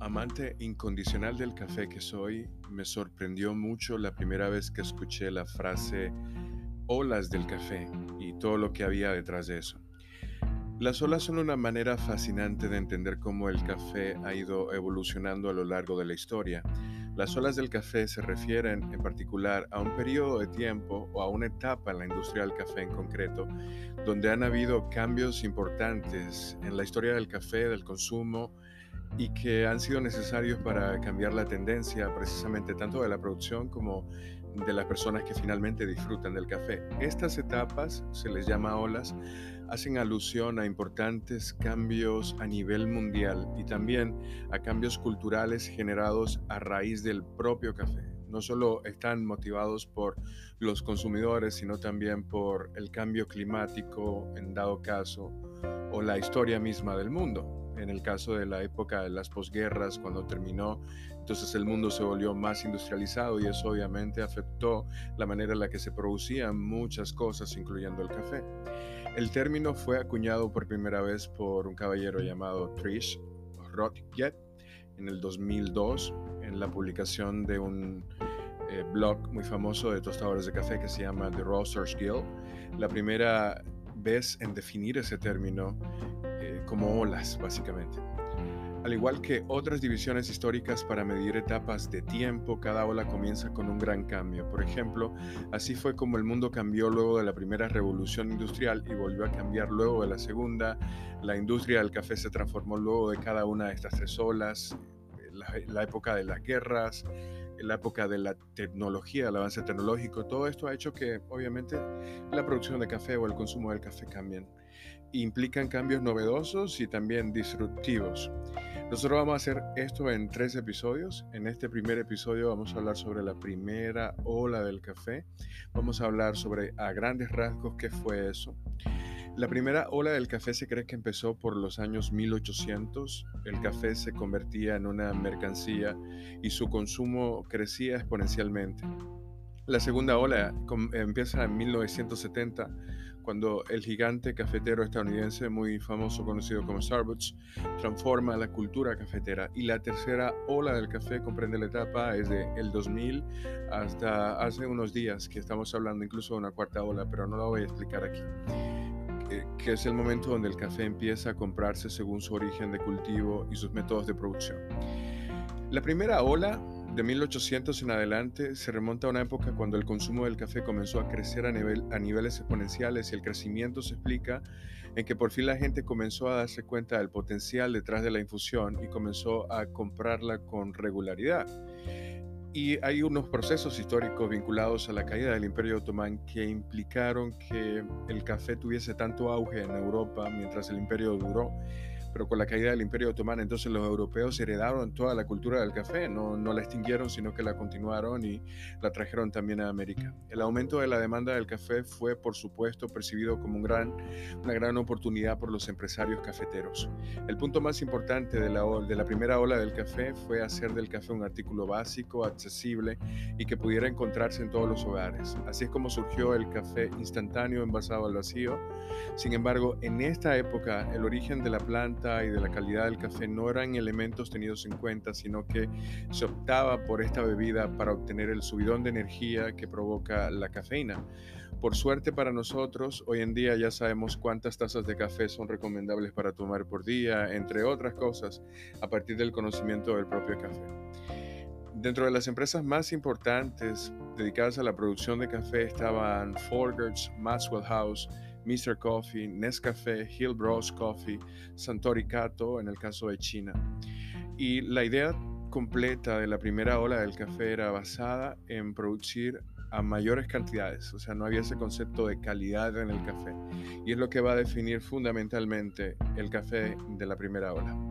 Amante incondicional del café que soy, me sorprendió mucho la primera vez que escuché la frase olas del café y todo lo que había detrás de eso. Las olas son una manera fascinante de entender cómo el café ha ido evolucionando a lo largo de la historia. Las olas del café se refieren en particular a un periodo de tiempo o a una etapa en la industria del café en concreto, donde han habido cambios importantes en la historia del café, del consumo, y que han sido necesarios para cambiar la tendencia precisamente tanto de la producción como de las personas que finalmente disfrutan del café. Estas etapas, se les llama olas, hacen alusión a importantes cambios a nivel mundial y también a cambios culturales generados a raíz del propio café. No solo están motivados por los consumidores, sino también por el cambio climático en dado caso o la historia misma del mundo en el caso de la época de las posguerras, cuando terminó, entonces el mundo se volvió más industrializado y eso obviamente afectó la manera en la que se producían muchas cosas, incluyendo el café. El término fue acuñado por primera vez por un caballero llamado Trish Rothjet en el 2002 en la publicación de un eh, blog muy famoso de tostadores de café que se llama The Roasters Guild. La primera vez en definir ese término como olas, básicamente. Al igual que otras divisiones históricas para medir etapas de tiempo, cada ola comienza con un gran cambio. Por ejemplo, así fue como el mundo cambió luego de la primera revolución industrial y volvió a cambiar luego de la segunda. La industria del café se transformó luego de cada una de estas tres olas. La, la época de las guerras, la época de la tecnología, el avance tecnológico, todo esto ha hecho que obviamente la producción de café o el consumo del café cambien. Implican cambios novedosos y también disruptivos. Nosotros vamos a hacer esto en tres episodios. En este primer episodio vamos a hablar sobre la primera ola del café. Vamos a hablar sobre a grandes rasgos qué fue eso. La primera ola del café se cree que empezó por los años 1800. El café se convertía en una mercancía y su consumo crecía exponencialmente. La segunda ola empieza en 1970, cuando el gigante cafetero estadounidense muy famoso conocido como Starbucks transforma la cultura cafetera. Y la tercera ola del café comprende la etapa desde el 2000 hasta hace unos días, que estamos hablando incluso de una cuarta ola, pero no la voy a explicar aquí que es el momento donde el café empieza a comprarse según su origen de cultivo y sus métodos de producción. La primera ola de 1800 en adelante se remonta a una época cuando el consumo del café comenzó a crecer a, a niveles exponenciales y el crecimiento se explica en que por fin la gente comenzó a darse cuenta del potencial detrás de la infusión y comenzó a comprarla con regularidad. Y hay unos procesos históricos vinculados a la caída del Imperio Otomán que implicaron que el café tuviese tanto auge en Europa mientras el imperio duró pero con la caída del Imperio Otomano, entonces los europeos heredaron toda la cultura del café, no, no la extinguieron, sino que la continuaron y la trajeron también a América. El aumento de la demanda del café fue, por supuesto, percibido como un gran, una gran oportunidad por los empresarios cafeteros. El punto más importante de la, de la primera ola del café fue hacer del café un artículo básico, accesible y que pudiera encontrarse en todos los hogares. Así es como surgió el café instantáneo envasado al vacío. Sin embargo, en esta época, el origen de la planta y de la calidad del café no eran elementos tenidos en cuenta, sino que se optaba por esta bebida para obtener el subidón de energía que provoca la cafeína. Por suerte para nosotros, hoy en día ya sabemos cuántas tazas de café son recomendables para tomar por día, entre otras cosas, a partir del conocimiento del propio café. Dentro de las empresas más importantes dedicadas a la producción de café estaban Folgers, Maxwell House, Mr. Coffee, Nescafé, Hillbros Coffee, Santori Kato en el caso de China. Y la idea completa de la primera ola del café era basada en producir a mayores cantidades, o sea, no había ese concepto de calidad en el café. Y es lo que va a definir fundamentalmente el café de la primera ola.